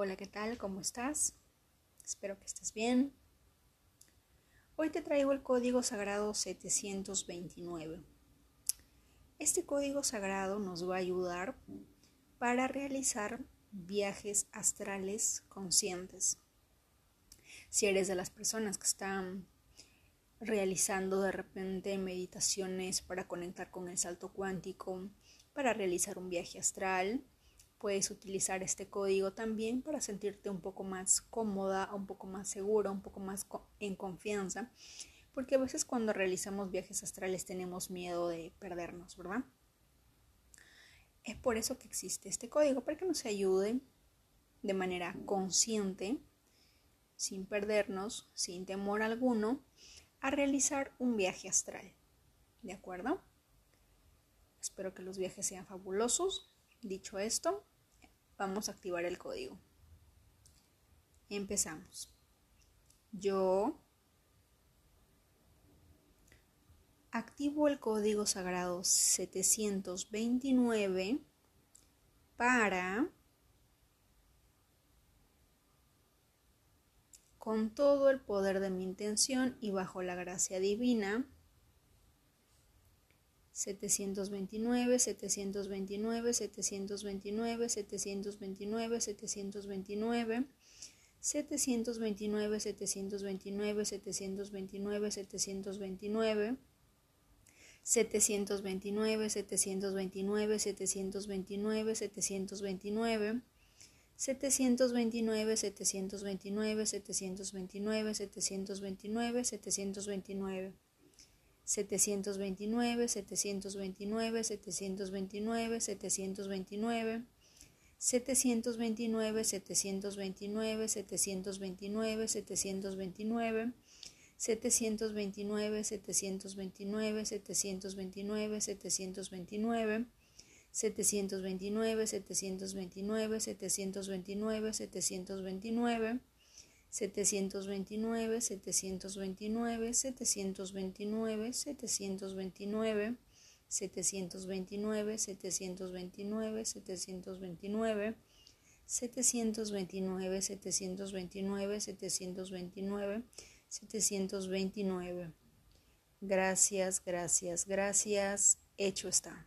Hola, ¿qué tal? ¿Cómo estás? Espero que estés bien. Hoy te traigo el código sagrado 729. Este código sagrado nos va a ayudar para realizar viajes astrales conscientes. Si eres de las personas que están realizando de repente meditaciones para conectar con el salto cuántico, para realizar un viaje astral, Puedes utilizar este código también para sentirte un poco más cómoda, un poco más segura, un poco más en confianza, porque a veces cuando realizamos viajes astrales tenemos miedo de perdernos, ¿verdad? Es por eso que existe este código, para que nos ayude de manera consciente, sin perdernos, sin temor alguno, a realizar un viaje astral. ¿De acuerdo? Espero que los viajes sean fabulosos. Dicho esto, vamos a activar el código. Empezamos. Yo activo el código sagrado 729 para con todo el poder de mi intención y bajo la gracia divina 729, 729, 729, 729, 729, 729, 729, 729, 729, 729, 729, 729, 729, 729, 729, 729, 729, 729. 729, 729, 729, 729, 729, 729, 729, 729, 729, 729, 729, 729, 729, 729, 729, 729, 729, 729, 729, 729, 729, 729, 729, 729, 729, 729, 729, 729. Gracias, gracias, gracias. Hecho está.